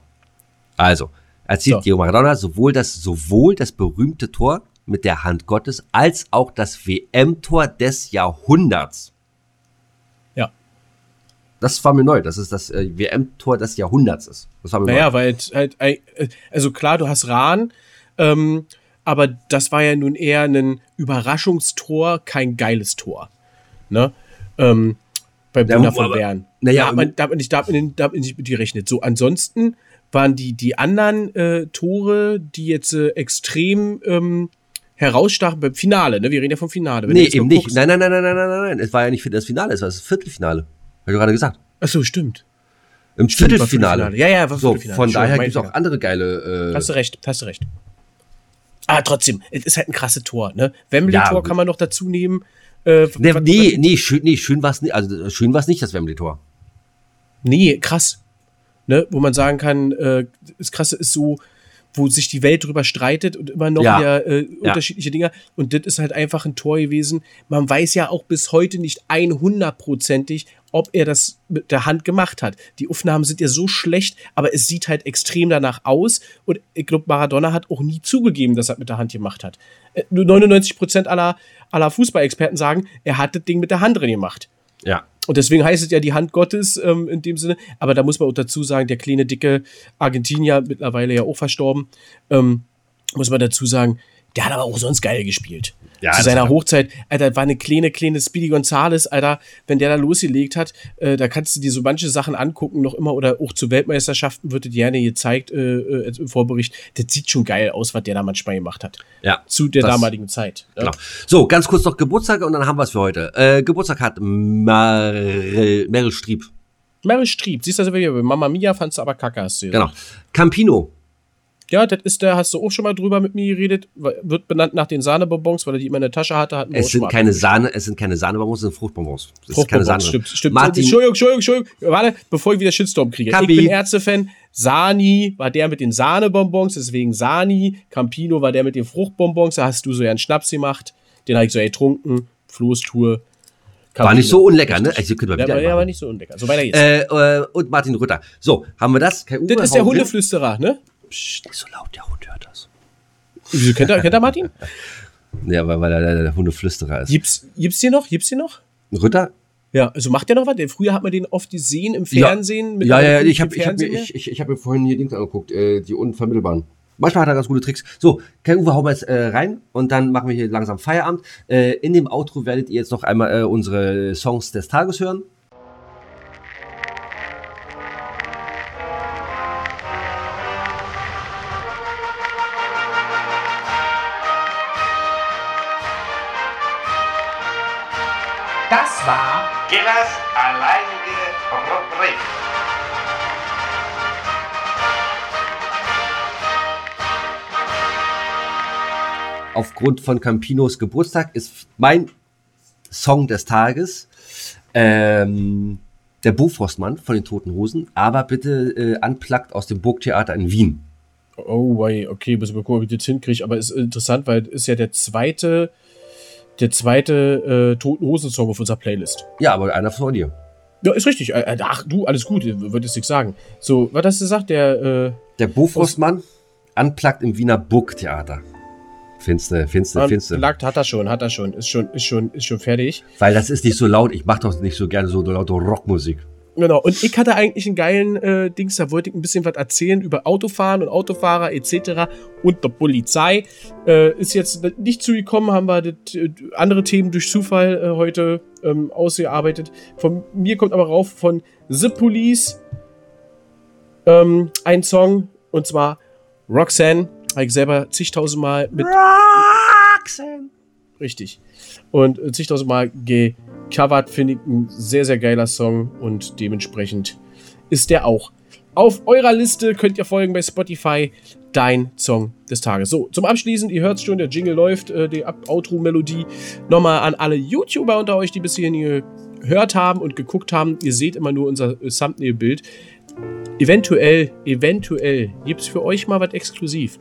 Also, erzielt So. Diego Maradona sowohl das, sowohl das berühmte Tor mit der Hand Gottes als auch das WM-Tor des Jahrhunderts. Das war mir neu, dass es das äh, WM-Tor des Jahrhunderts ist. Das war mir Naja, neu. weil halt, äh, also klar, du hast Rahn, ähm, aber das war ja nun eher ein Überraschungstor, kein geiles Tor. Ne? Ähm, beim Ja, Wunder von Bern. naja, da, hat man, da, hat man nicht, da, hat man, da hat man nicht mit gerechnet. So, ansonsten waren die, die anderen äh, Tore, die jetzt äh, extrem ähm, herausstachen beim Finale, ne? Wir reden ja vom Finale. Wenn Nee, eben nicht. Nein, nein, nein, nein, nein, nein, nein. Es war ja nicht für das Finale, es war das Viertelfinale. Hab ich gerade gesagt. Ach so, stimmt. Im Stimmt, Viertelfinale. Viertelfinale. Ja, ja, war So, Viertelfinale. von daher gibt es auch andere geile. Äh, Hast du recht, hast du recht. Ah, trotzdem, es ist halt ein krasses Tor, ne? Wembley-Tor Ja, kann man noch dazu nehmen. Äh, nee, was- nee, nee, schön, nee, schön war es nicht. Also schön war es nicht, das Wembley-Tor. Nee, krass. Ne? Wo man sagen kann, äh, das Krasse ist so, wo sich die Welt drüber streitet und immer noch Ja. wieder äh, unterschiedliche Dinge. Und das ist halt einfach ein Tor gewesen. Man weiß ja auch bis heute nicht 100%ig, ob er das mit der Hand gemacht hat. Die Aufnahmen sind ja so schlecht, aber es sieht halt extrem danach aus. Und ich glaube, Maradona hat auch nie zugegeben, dass er mit der Hand gemacht hat. Äh, Nur 99% aller, aller Fußballexperten sagen, er hat das Ding mit der Hand drin gemacht. Ja. Und deswegen heißt es ja die Hand Gottes ähm, in dem Sinne. Aber da muss man auch dazu sagen, der kleine, dicke Argentinier, mittlerweile ja auch verstorben, ähm, muss man dazu sagen, der hat aber auch sonst geil gespielt. Ja, Zu seiner Hochzeit, Alter, war eine kleine, kleine Speedy Gonzales, Alter, wenn der da losgelegt hat, äh, da kannst du dir so manche Sachen angucken, noch immer, oder auch zu Weltmeisterschaften wird das gerne gezeigt, äh, äh, im Vorbericht. Das sieht schon geil aus, was der da manchmal gemacht hat. Ja. Zu der Das- damaligen Zeit. ne? Genau. So, ganz kurz noch Geburtstag und dann haben wir es für heute. Äh, Geburtstag hat Meryl, Meryl Streep. Meryl Streep, siehst du, also wieder, Mama Mia fandst du aber kacke, hast du. Genau. Campino. Ja, das ist der, hast du auch schon mal drüber mit mir geredet, wird benannt nach den Sahnebonbons, weil er die immer in der Tasche hatte. Hatten Es sind keine. Sahne, es sind keine Sahnebonbons, es sind Fruchtbonbons. Es ist keine Sahne. stimmt, stimmt. Martin, Entschuldigung, Entschuldigung, Entschuldigung. Warte, bevor ich wieder Shitstorm kriege. Kapi. Ich bin Ärzte-Fan. Sani war der mit den Sahnebonbons, deswegen Sani. Campino war der mit den Fruchtbonbons. Da hast du so ja einen Schnaps gemacht. Den habe ich so getrunken. Floßtour. war nicht so unlecker, ne? Also, können wir Der wieder war, der war nicht so unlecker. So weiter geht's. äh, äh, und Martin Rütter. So, haben wir das? Kai Uwe, das ist der. Hundeflüsterer, ne? Psst, nicht so laut, der Hund hört das. Wieso kennt er, kennt er Martin? Ja, weil, weil er der, der Hundeflüsterer ist. Gibt's, gibt's den noch? Gibt's den noch? Rütter? Ja, also macht der noch was? Früher hat man den oft gesehen im Ja. Fernsehen. mit Ja, ja, ja, ich habe ich hab, mir- ich, ich, ich hab mir vorhin hier Dings angeguckt, äh, die unvermittelbaren. Manchmal hat er ganz gute Tricks. So, Kai Uwe, hauen wir jetzt äh, rein und dann machen wir hier langsam Feierabend. Äh, in dem Outro werdet ihr jetzt noch einmal äh, unsere Songs des Tages hören. Aufgrund von Campinos Geburtstag ist mein Song des Tages ähm, der Bofrostmann von den Toten Hosen, aber bitte äh, unplugged aus dem Burgtheater in Wien. Oh, wei, okay, muss ich mal gucken, ob ich das hinkriege. Aber es ist interessant, weil es ist ja der zweite, der zweite äh, Toten Hosen-Song auf unserer Playlist. Ja, aber einer von dir. Ja, ist richtig. Äh, Ach, du, alles gut, würdest nichts sagen. So, was hast du gesagt? Der, äh, Der Bofrostmann unplugged im Wiener Burgtheater. Finste, finste, finste. Unplugged hat er schon, hat er schon. Ist schon, ist schon, ist schon fertig. Weil das ist nicht so laut. Ich mache doch nicht so gerne so laute Rockmusik. Genau, und ich hatte eigentlich einen geilen äh, Dings, da wollte ich ein bisschen was erzählen über Autofahren und Autofahrer etc. und der Polizei. Äh, ist jetzt nicht zugekommen, haben wir das, äh, andere Themen durch Zufall äh, heute ähm, ausgearbeitet. Von mir kommt aber rauf von The Police ähm, ein Song und zwar Roxanne. Habe ich selber zigtausendmal mit Richtig. Und äh, zigtausendmal gecovert, finde ich ein sehr, sehr geiler Song und dementsprechend ist der auch auf eurer Liste. Könnt ihr folgen bei Spotify. Dein Song des Tages. So, zum Abschließen, ihr hört schon, der Jingle läuft, äh, die Outro-Melodie. Nochmal an alle YouTuber unter euch, die bis hierhin gehört haben und geguckt haben. Ihr seht immer nur unser äh, Thumbnail-Bild. Eventuell, eventuell gibt es für euch mal was exklusiv.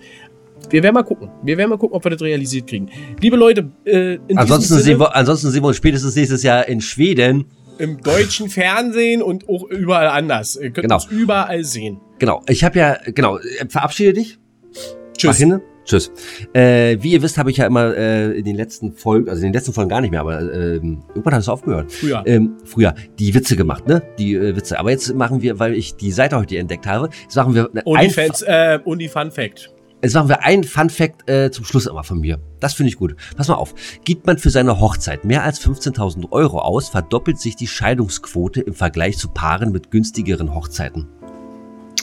Wir werden mal gucken. Wir werden mal gucken, ob wir das realisiert kriegen. Liebe Leute, äh, Ansonsten diesem sehen, Sinne, wir, ansonsten sehen wir uns spätestens nächstes Jahr in Schweden. im deutschen Fernsehen und auch überall anders. Ihr könnt Genau. uns überall sehen. Genau. Ich habe ja, genau, äh, verabschiede dich. Mach Tschüss. hin. Tschüss. Äh, wie ihr wisst, habe ich ja immer äh, in den letzten Folgen, also in den letzten Folgen gar nicht mehr, aber ähm, irgendwann hat es aufgehört. Früher. Ähm, früher die Witze gemacht, ne? Die äh, Witze. Aber jetzt machen wir, weil ich die Seite heute entdeckt habe, jetzt machen wir ein, OnlyFans, äh, Only Fun Fact. jetzt machen wir ein Fun Fact äh, zum Schluss immer von mir. Das finde ich gut. Pass mal auf. Gibt man für seine Hochzeit mehr als 15.000 Euro aus, verdoppelt sich die Scheidungsquote im Vergleich zu Paaren mit günstigeren Hochzeiten.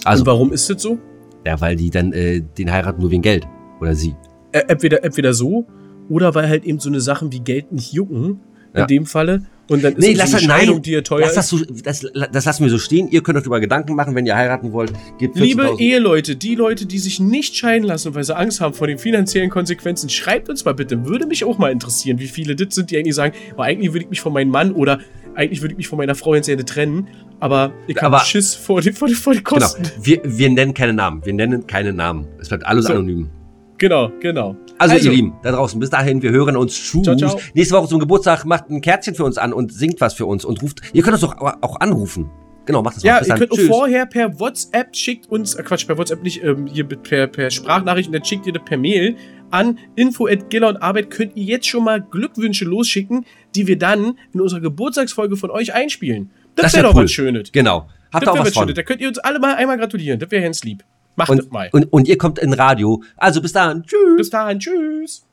Also, Und warum ist das so? ja, weil die dann äh, den heiraten nur wegen Geld. Oder sie. Entweder, entweder so oder weil halt eben so eine Sachen wie Geld nicht jucken. In Ja. dem Falle. Und dann ist Nee, es lass so das, eine Scheidung, nein, die ihr teuer lass das, so, das, das lassen wir so stehen. Ihr könnt euch darüber Gedanken machen, wenn ihr heiraten wollt. Gebt Liebe 14.000 Eheleute, die Leute, die sich nicht scheiden lassen, weil sie Angst haben vor den finanziellen Konsequenzen, schreibt uns mal bitte. Würde mich auch mal interessieren, wie viele das sind, die eigentlich sagen, oh, eigentlich würde ich mich von meinem Mann oder eigentlich würde ich mich von meiner Frau jetzt trennen, aber ich habe Schiss vor den, vor den, vor den Genau. Kosten. Wir, wir nennen keine Namen. Wir nennen keine Namen. Es bleibt alles So. anonym. Genau, genau. Also, ihr Lieben, da draußen, bis dahin, wir hören uns. Tschüss. Ciao, ciao. Nächste Woche zum Geburtstag macht ein Kerzchen für uns an und singt was für uns und ruft. Ihr könnt uns doch auch anrufen. Genau, macht das mal. Ja, Bis ihr könnt Tschüss. vorher per WhatsApp schickt uns, äh Quatsch, per WhatsApp nicht, ähm, hier per, per Sprachnachricht und dann schickt ihr das per Mail an info at und Arbeit könnt ihr jetzt schon mal Glückwünsche losschicken, die wir dann in unserer Geburtstagsfolge von euch einspielen. Das, Das wäre wär doch cool. was Schönes. Genau. Habt Das auch wäre was was Schönes. Da könnt ihr uns alle mal einmal gratulieren. Das wäre ganz lieb. Macht Und, mal. und, und ihr kommt in Radio. Also bis dann. Tschüss. Bis dahin, tschüss.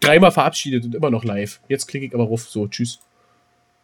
Dreimal verabschiedet und immer noch live. Jetzt klicke ich aber ruf. So, tschüss.